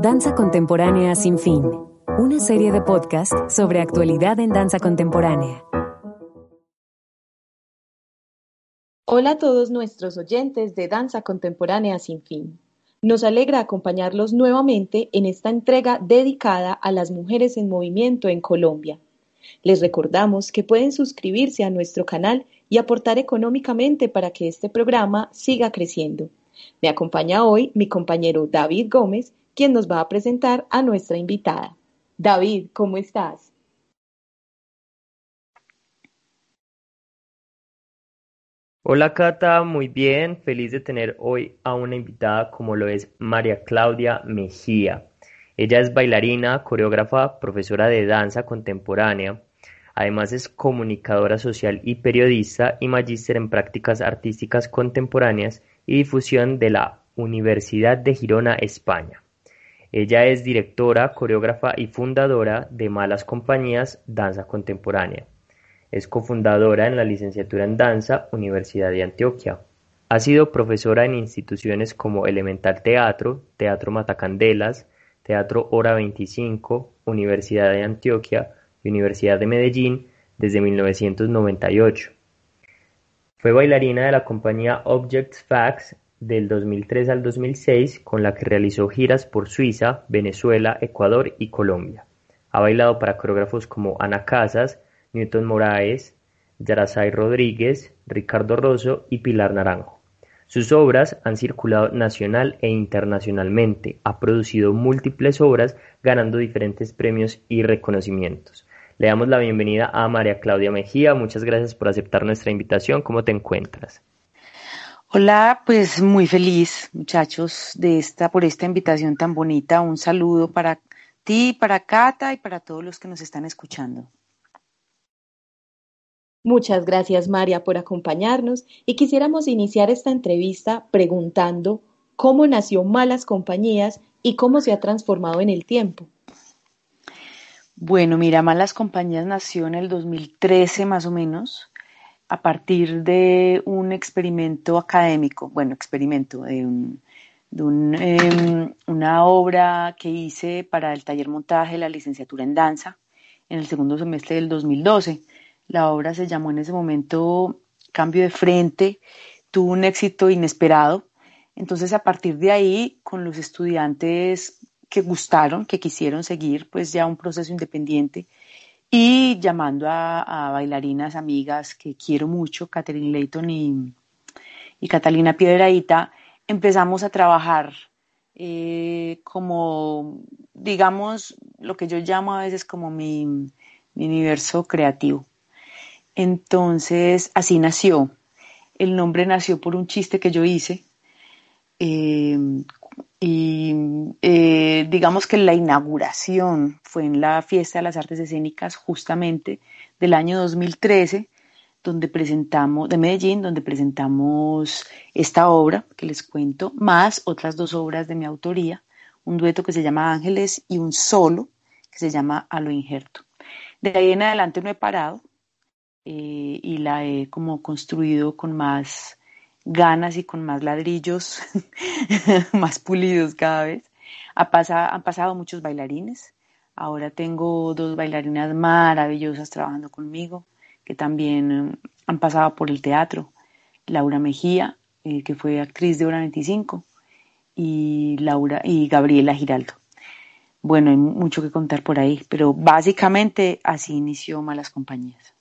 Danza Contemporánea Sin Fin, una serie de podcast sobre actualidad en danza contemporánea. Hola a todos nuestros oyentes de Danza Contemporánea Sin Fin. Nos alegra acompañarlos nuevamente en esta entrega dedicada a las mujeres en movimiento en Colombia. Les recordamos que pueden suscribirse a nuestro canal y aportar económicamente para que este programa siga creciendo. Me acompaña hoy mi compañero David Gómez, quien nos va a presentar a nuestra invitada. David, ¿cómo estás? Hola Cata, muy bien, feliz de tener hoy a una invitada como lo es María Claudia Mejía. Ella es bailarina, coreógrafa, profesora de danza contemporánea. Además es comunicadora social y periodista y magíster en prácticas artísticas contemporáneas y difusión de la Universidad de Girona, España. Ella es directora, coreógrafa y fundadora de Malas Compañías Danza Contemporánea. Es cofundadora en la licenciatura en Danza, Universidad de Antioquia. Ha sido profesora en instituciones como Elemental Teatro, Teatro Matacandelas, Teatro Hora 25, Universidad de Antioquia y Universidad de Medellín desde 1998. Fue bailarina de la compañía Objects Facts del 2003 al 2006 con la que realizó giras por Suiza, Venezuela, Ecuador y Colombia. Ha bailado para coreógrafos como Ana Casas, Newton Moraes, Yarasay Rodríguez, Ricardo Rosso y Pilar Naranjo. Sus obras han circulado nacional e internacionalmente, ha producido múltiples obras ganando diferentes premios y reconocimientos. Le damos la bienvenida a María Claudia Mejía, muchas gracias por aceptar nuestra invitación, ¿cómo te encuentras? Hola, pues muy feliz, muchachos, de esta, por esta invitación tan bonita. Un saludo para ti, para Cata y para todos los que nos están escuchando. Muchas gracias, María, por acompañarnos y quisiéramos iniciar esta entrevista preguntando cómo nació Malas Compañías y cómo se ha transformado en el tiempo. Bueno, mira, Malas Compañías nació en el 2013 más o menos a partir de un experimento académico, bueno, experimento de, em, una obra que hice para el taller montaje de la licenciatura en danza en el segundo semestre del 2012. La obra se llamó en ese momento Cambio de Frente, tuvo un éxito inesperado. Entonces, a partir de ahí, con los estudiantes que gustaron, que quisieron seguir, pues ya un proceso independiente, y llamando a, bailarinas amigas que quiero mucho, Catherine Leighton y, Catalina Piedraíta, empezamos a trabajar eh, como, digamos, lo que yo llamo a veces como mi, universo creativo. Entonces, así nació. El nombre nació por un chiste que yo hice eh, y eh, digamos que la inauguración fue en la Fiesta de las Artes Escénicas justamente del año 2013, donde presentamos, de Medellín, donde presentamos esta obra que les cuento, más otras dos obras de mi autoría, un dueto que se llama Ángeles y un solo que se llama A lo injerto. De ahí en adelante no he parado eh, y la he como construido con más ganas y con más ladrillos, más pulidos cada vez. Ha han pasado muchos bailarines. Ahora tengo dos bailarinas maravillosas trabajando conmigo, que también eh, han pasado por el teatro. Laura Mejía, eh, que fue actriz de Hora 25, y, Laura, y Gabriela Giraldo. Bueno, hay mucho que contar por ahí, pero básicamente así inició Malas Compañías.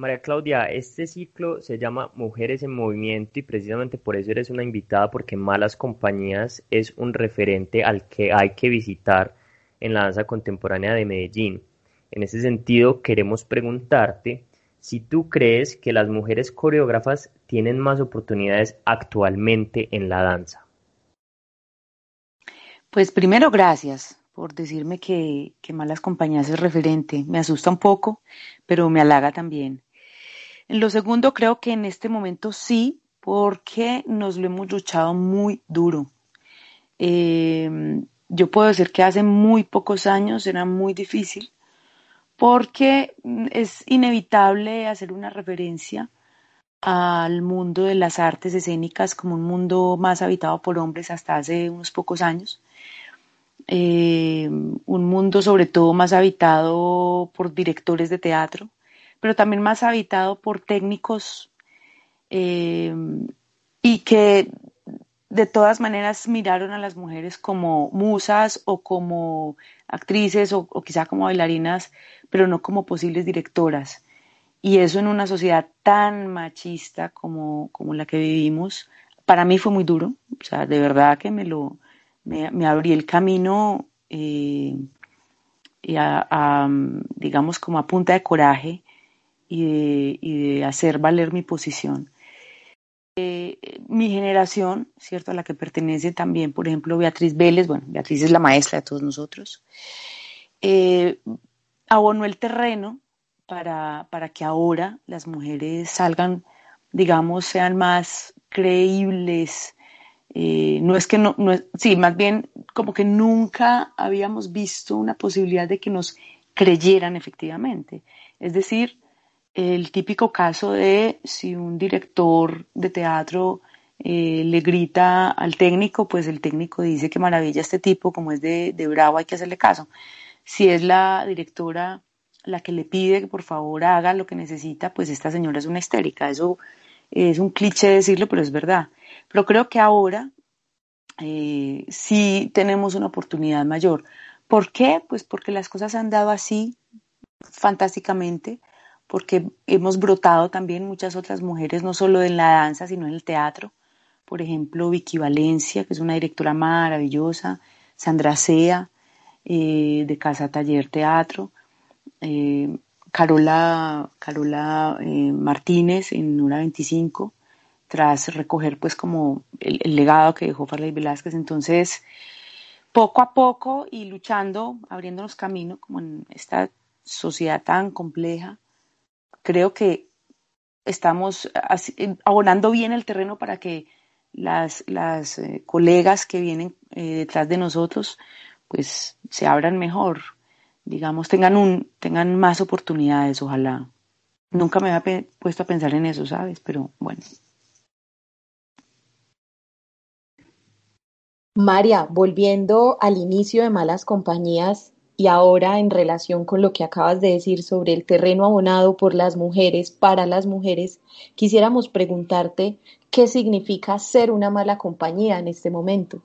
María Claudia, este ciclo se llama Mujeres en Movimiento y precisamente por eso eres una invitada porque Malas Compañías es un referente al que hay que visitar en la danza contemporánea de Medellín. En ese sentido, queremos preguntarte si tú crees que las mujeres coreógrafas tienen más oportunidades actualmente en la danza. Pues primero, gracias por decirme que, que Malas Compañías es referente. Me asusta un poco, pero me halaga también. En lo segundo, creo que en este momento sí, porque nos lo hemos luchado muy duro. Em, yo puedo decir que hace muy pocos años era muy difícil porque es inevitable hacer una referencia al mundo de las artes escénicas como un mundo más habitado por hombres hasta hace unos pocos años. Eh, un mundo sobre todo más habitado por directores de teatro, pero también más habitado por técnicos eh, y que de todas maneras miraron a las mujeres como musas o como actrices o, o quizá como bailarinas, pero no como posibles directoras. Y eso en una sociedad tan machista como, como la que vivimos, para mí fue muy duro. O sea, de verdad que me lo me, me abrí el camino eh, y a, digamos como a punta de coraje y de, y de hacer valer mi posición. Eh, mi generación, ¿cierto? A la que pertenece también, por ejemplo, Beatriz Vélez, bueno, Beatriz es la maestra de todos nosotros, eh, abonó el terreno para, para que ahora las mujeres salgan, digamos, sean más creíbles. Eh, no es que no, no sí, más bien como que nunca habíamos visto una posibilidad de que nos creyeran efectivamente. Es decir, el típico caso de si un director de teatro eh, le grita al técnico, pues el técnico dice que maravilla este tipo, como es de, de bravo, hay que hacerle caso. Si es la directora la que le pide que por favor haga lo que necesita, pues esta señora es una histérica. Eso es un cliché decirlo, pero es verdad. Pero creo que ahora eh, sí tenemos una oportunidad mayor. ¿Por qué? Pues porque las cosas han dado así fantásticamente, porque hemos brotado también muchas otras mujeres, no solo en la danza, sino en el teatro. Por ejemplo, Vicky Valencia, que es una directora maravillosa, Sandra Sea, eh, de Casa Taller Teatro, eh, Carola, Carola eh, Martínez en Hora 25, tras recoger pues como el, legado que dejó Farley Velázquez. Entonces, poco a poco y luchando, abriéndonos camino como en esta sociedad tan compleja, creo que estamos abonando bien el terreno para que las, las eh, colegas que vienen detrás de nosotros pues se abran mejor, digamos, tengan, un, tengan más oportunidades, ojalá. Nunca me había puesto a pensar en eso, ¿sabes? Pero bueno. María, volviendo al inicio de Malas Compañías y ahora en relación con lo que acabas de decir sobre el terreno abonado por las mujeres, para las mujeres, quisiéramos preguntarte qué significa ser una mala compañía en este momento.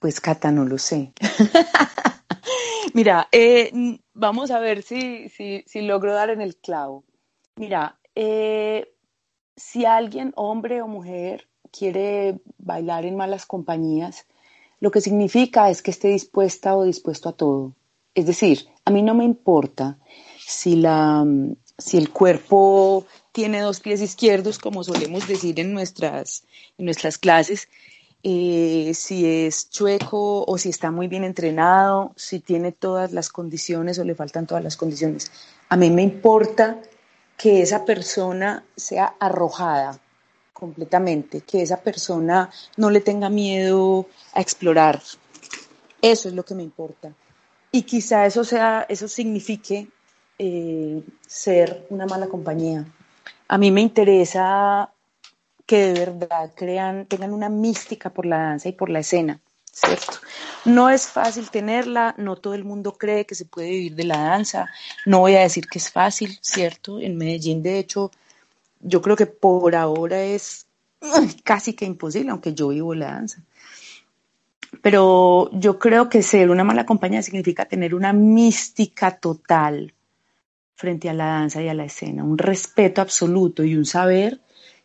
Pues Cata, no lo sé. Mira, eh, vamos a ver si, si, si, logro dar en el clavo. Mira, eh, si alguien, hombre o mujer, quiere bailar en malas compañías, lo que significa es que esté dispuesta o dispuesto a todo. Es decir, a mí no me importa si, la, si el cuerpo tiene dos pies izquierdos, como solemos decir en nuestras, en nuestras clases, eh, si es chueco o si está muy bien entrenado, si tiene todas las condiciones o le faltan todas las condiciones. A mí me importa que esa persona sea arrojada completamente, que esa persona no le tenga miedo a explorar. Eso es lo que me importa. Y quizá eso sea, eso signifique eh, ser una mala compañía. A mí me interesa que de verdad crean, tengan una mística por la danza y por la escena, ¿cierto? No es fácil tenerla, no todo el mundo cree que se puede vivir de la danza, no voy a decir que es fácil, ¿cierto? En Medellín, de hecho, yo creo que por ahora es casi que imposible, aunque yo vivo la danza. Pero yo creo que ser una mala compañía significa tener una mística total frente a la danza y a la escena, un respeto absoluto y un saber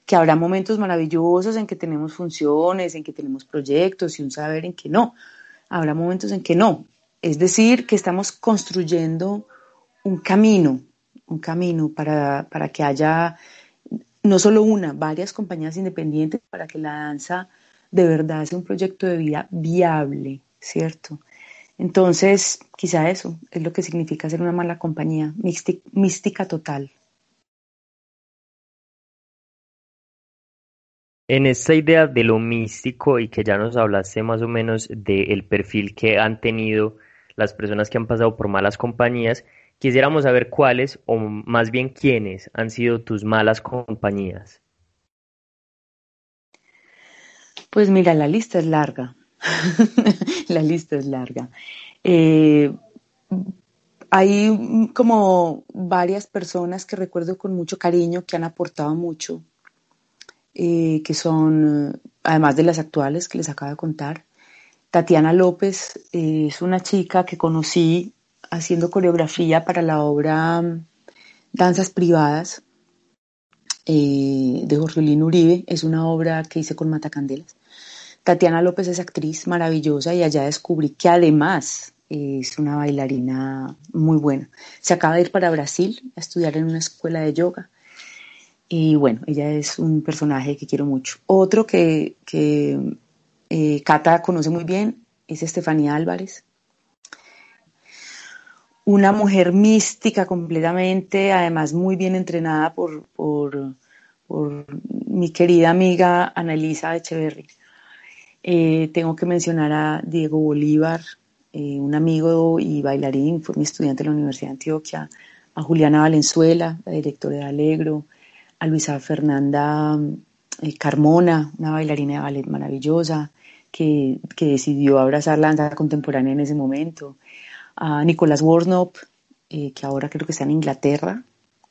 que habrá momentos maravillosos en que tenemos funciones, en que tenemos proyectos y un saber en que no. Habrá momentos en que no. Es decir, que estamos construyendo un camino, un camino para, para que haya no solo una, varias compañías independientes para que la danza de verdad sea un proyecto de vida viable, ¿cierto? Entonces, quizá eso es lo que significa ser una mala compañía, mística total. En esta idea de lo místico y que ya nos hablaste más o menos del perfil que han tenido las personas que han pasado por malas compañías, Quisiéramos saber cuáles, o más bien quiénes, han sido tus malas compañías. Pues mira, la lista es larga. la lista es larga. Eh, hay como varias personas que recuerdo con mucho cariño que han aportado mucho, eh, que son, además de las actuales que les acabo de contar, Tatiana López eh, es una chica que conocí haciendo coreografía para la obra mm, Danzas Privadas de Jorge Lino Uribe. Es una obra que hice con Matacandelas. Tatiana López es actriz maravillosa y allá descubrí que además es una bailarina muy buena. Se acaba de ir para Brasil a estudiar en una escuela de yoga. Y bueno, ella es un personaje que quiero mucho. Otro que, que eh, Cata conoce muy bien es Estefanía Álvarez. Una mujer mística completamente, además muy bien entrenada por, por, mi querida amiga Ana Elisa Echeverry. Eh, tengo que mencionar a Diego Bolívar, eh, un amigo y bailarín, fue mi estudiante en la Universidad de Antioquia, a Juliana Valenzuela, la directora de Alegro, a Luisa Fernanda eh, Carmona, una bailarina de ballet maravillosa, que, decidió abrazar la danza contemporánea en ese momento, a Nicolás Worsnop, que ahora creo que está en Inglaterra,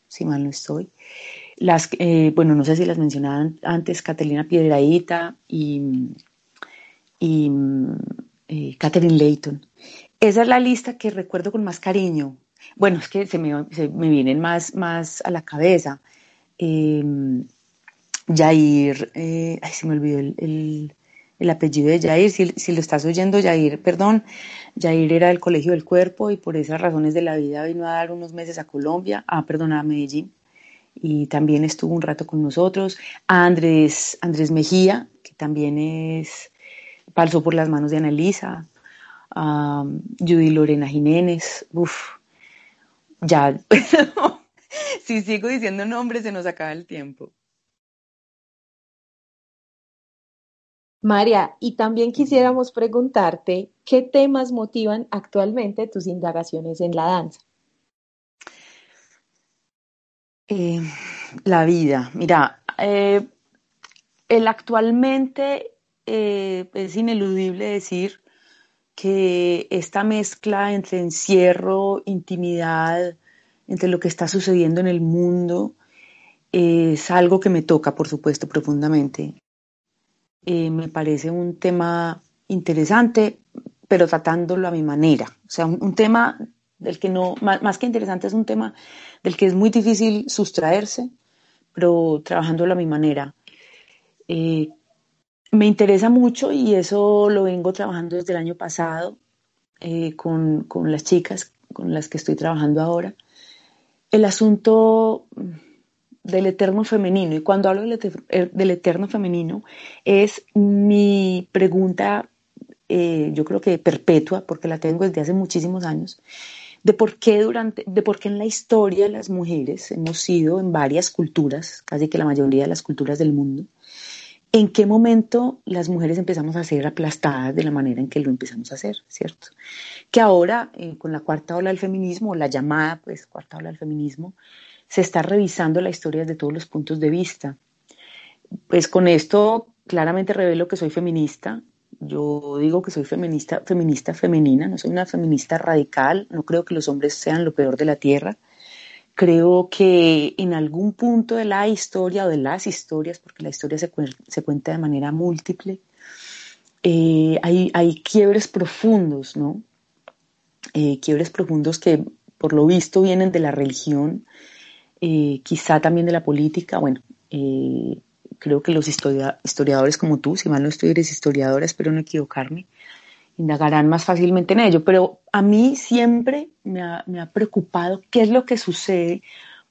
si mal no estoy. Las, bueno, no sé si las mencionaban antes, Catalina Piedraíta y y eh, Catherine Layton. Esa es la lista que recuerdo con más cariño. Bueno, es que se me, vienen más, más a la cabeza. Eh, Jair, eh, ay, se me olvidó el, apellido de Jair, si, lo estás oyendo, Jair, perdón, Jair era del Colegio del Cuerpo y por esas razones de la vida vino a dar unos meses a Colombia, ah, perdón, a Medellín, y también estuvo un rato con nosotros. A Andrés, Andrés Mejía, que también es pasó por las manos de Annalisa, Judy Lorena Jiménez, uff, ya, si sigo diciendo nombres se nos acaba el tiempo. María, y también quisiéramos preguntarte qué temas motivan actualmente tus indagaciones en la danza. Eh, la vida, mira, eh, el actualmente eh, es ineludible decir que esta mezcla entre encierro, intimidad, entre lo que está sucediendo en el mundo, es algo que me toca, por supuesto, profundamente. Eh, me parece un tema interesante, pero tratándolo a mi manera. O sea, un, tema del que no, más, que interesante, es un tema del que es muy difícil sustraerse, pero trabajándolo a mi manera. Eh, me interesa mucho y eso lo vengo trabajando desde el año pasado eh, con, las chicas con las que estoy trabajando ahora. El asunto del eterno femenino, y cuando hablo del, er, eterno femenino, es mi pregunta, eh, yo creo que perpetua, porque la tengo desde hace muchísimos años, de por qué durante, de por qué en la historia las mujeres hemos sido en varias culturas, casi que la mayoría de las culturas del mundo, ¿En qué momento las mujeres empezamos a ser aplastadas de la manera en que lo empezamos a hacer, cierto? Que ahora, eh, con la cuarta ola del feminismo, la llamada pues cuarta ola del feminismo, se está revisando la historia desde todos los puntos de vista. Pues con esto claramente revelo que soy feminista. Yo digo que soy feminista, feminista femenina, no soy una feminista radical, no creo que los hombres sean lo peor de la tierra Creo que en algún punto de la historia o de las historias, porque la historia se, cuenta de manera múltiple, eh, hay, quiebres profundos, ¿no? Eh, quiebres profundos que por lo visto vienen de la religión, eh, quizá también de la política. Bueno, creo que los historiadores como tú, si mal no estoy, eres historiadora, espero no equivocarme, indagarán más fácilmente en ello. Pero a mí siempre me ha, preocupado qué es lo que sucede,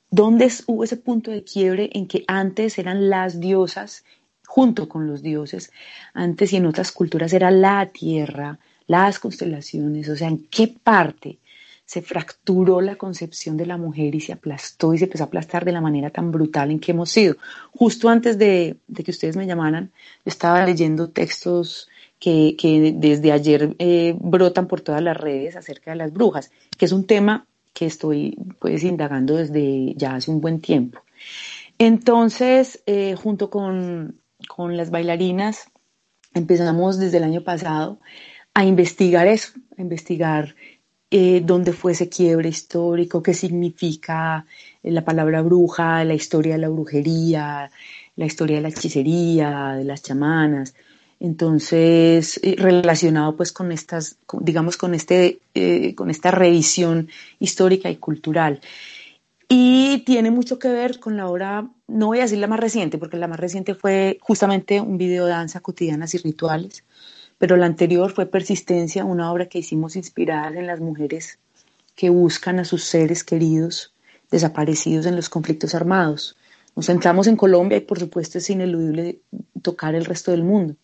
dónde hubo ese punto de quiebre en que antes eran las diosas junto con los dioses, antes y en otras culturas era la tierra, las constelaciones, o sea, en qué parte se fracturó la concepción de la mujer y se aplastó y se empezó a aplastar de la manera tan brutal en que hemos sido. Justo antes de, de que ustedes me llamaran, estaba leyendo textos que, desde ayer eh, brotan por todas las redes acerca de las brujas, que es un tema que estoy pues indagando desde ya hace un buen tiempo. Entonces, eh, junto con, con las bailarinas, empezamos desde el año pasado a investigar eso, a investigar eh, dónde fue ese quiebre histórico, qué significa la palabra bruja, la historia de la brujería, la historia de la hechicería, de las chamanas. Entonces, eh, relacionado pues con estas, digamos, con, este, eh, con esta revisión histórica y cultural. Y tiene mucho que ver con la obra, no voy a decir la más reciente, porque la más reciente fue justamente un video de danza cotidianas y rituales, pero la anterior fue Persistencia, una obra que hicimos inspirada en las mujeres que buscan a sus seres queridos desaparecidos en los conflictos armados. Nos centramos en Colombia y por supuesto es ineludible tocar el resto del mundo.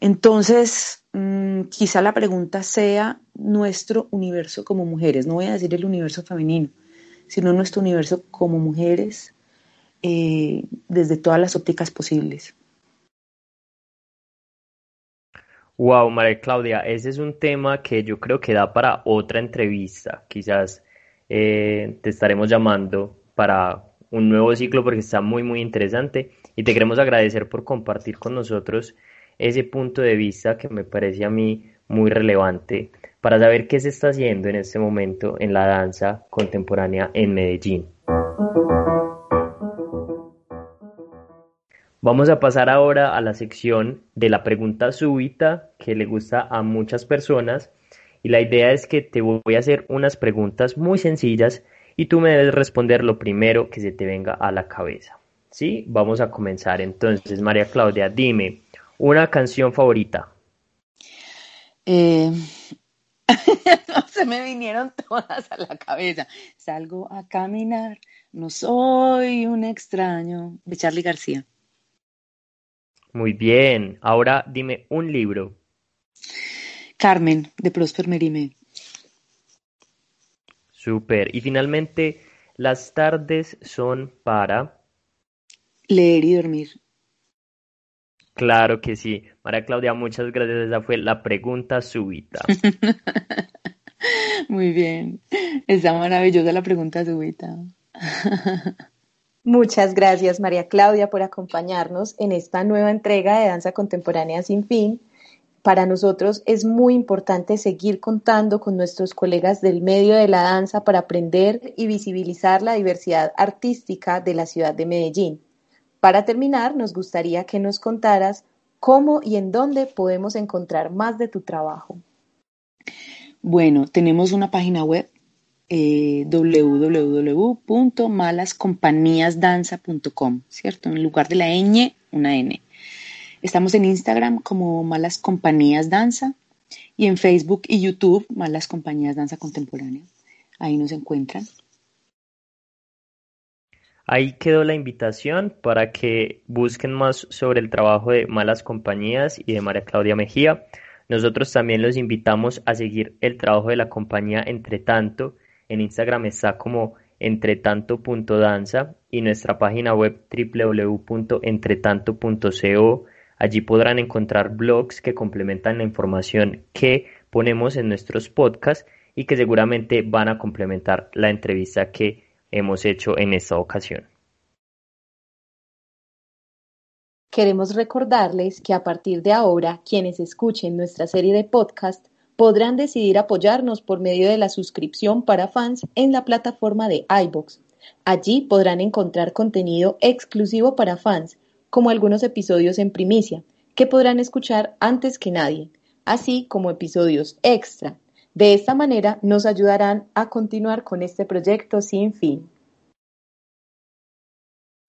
Entonces, mm, quizá la pregunta sea nuestro universo como mujeres, no voy a decir el universo femenino, sino nuestro universo como mujeres eh, desde todas las ópticas posibles. Wow, María Claudia, ese es un tema que yo creo que da para otra entrevista. Quizás eh, te estaremos llamando para un nuevo ciclo porque está muy, muy interesante y te queremos agradecer por compartir con nosotros ese punto de vista que me parece a mí muy relevante para saber qué se está haciendo en este momento en la danza contemporánea en Medellín. Vamos a pasar ahora a la sección de la pregunta súbita que le gusta a muchas personas y la idea es que te voy a hacer unas preguntas muy sencillas y tú me debes responder lo primero que se te venga a la cabeza. ¿Sí? Vamos a comenzar entonces, María Claudia, dime una canción favorita. Eh, se me vinieron todas a la cabeza. Salgo a caminar, no soy un extraño. De Charlie García. Muy bien. Ahora dime un libro. Carmen, de Prosper Merime. Súper. Y finalmente, las tardes son para... Leer y dormir. Claro que sí. María Claudia, muchas gracias. Esa fue la pregunta súbita. Muy bien. Está maravillosa la pregunta súbita. Muchas gracias, María Claudia, por acompañarnos en esta nueva entrega de Danza Contemporánea Sin Fin. Para nosotros es muy importante seguir contando con nuestros colegas del medio de la danza para aprender y visibilizar la diversidad artística de la ciudad de Medellín. Para terminar, nos gustaría que nos contaras cómo y en dónde podemos encontrar más de tu trabajo. Bueno, tenemos una página web eh, ¿cierto? En lugar de la ñ, una N. Estamos en Instagram como Malas Compañías Danza y en Facebook y YouTube Malas Compañías Danza Contemporánea. Ahí nos encuentran. Ahí quedó la invitación para que busquen más sobre el trabajo de Malas Compañías y de María Claudia Mejía. Nosotros también los invitamos a seguir el trabajo de la compañía Entre Tanto. En Instagram está como entretanto.danza y nuestra página web www.entretanto.co. Allí podrán encontrar blogs que complementan la información que ponemos en nuestros podcasts y que seguramente van a complementar la entrevista que hemos hecho en esta ocasión. Queremos recordarles que a partir de ahora quienes escuchen nuestra serie de podcast podrán decidir apoyarnos por medio de la suscripción para fans en la plataforma de iBox. Allí podrán encontrar contenido exclusivo para fans, como algunos episodios en primicia, que podrán escuchar antes que nadie, así como episodios extra, de esta manera nos ayudarán a continuar con este proyecto sin fin.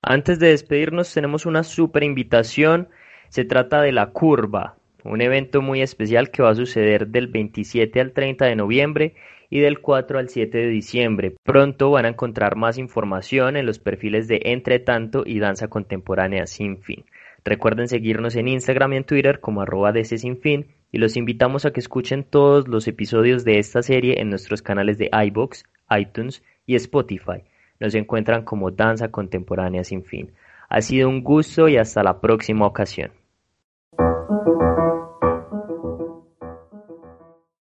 Antes de despedirnos tenemos una super invitación. Se trata de La Curva, un evento muy especial que va a suceder del 27 al 30 de noviembre y del 4 al 7 de diciembre. Pronto van a encontrar más información en los perfiles de Entretanto y Danza Contemporánea Sin Fin. Recuerden seguirnos en Instagram y en Twitter como arroba Sin Fin y los invitamos a que escuchen todos los episodios de esta serie en nuestros canales de iBox, iTunes y Spotify. Nos encuentran como Danza Contemporánea Sin Fin. Ha sido un gusto y hasta la próxima ocasión.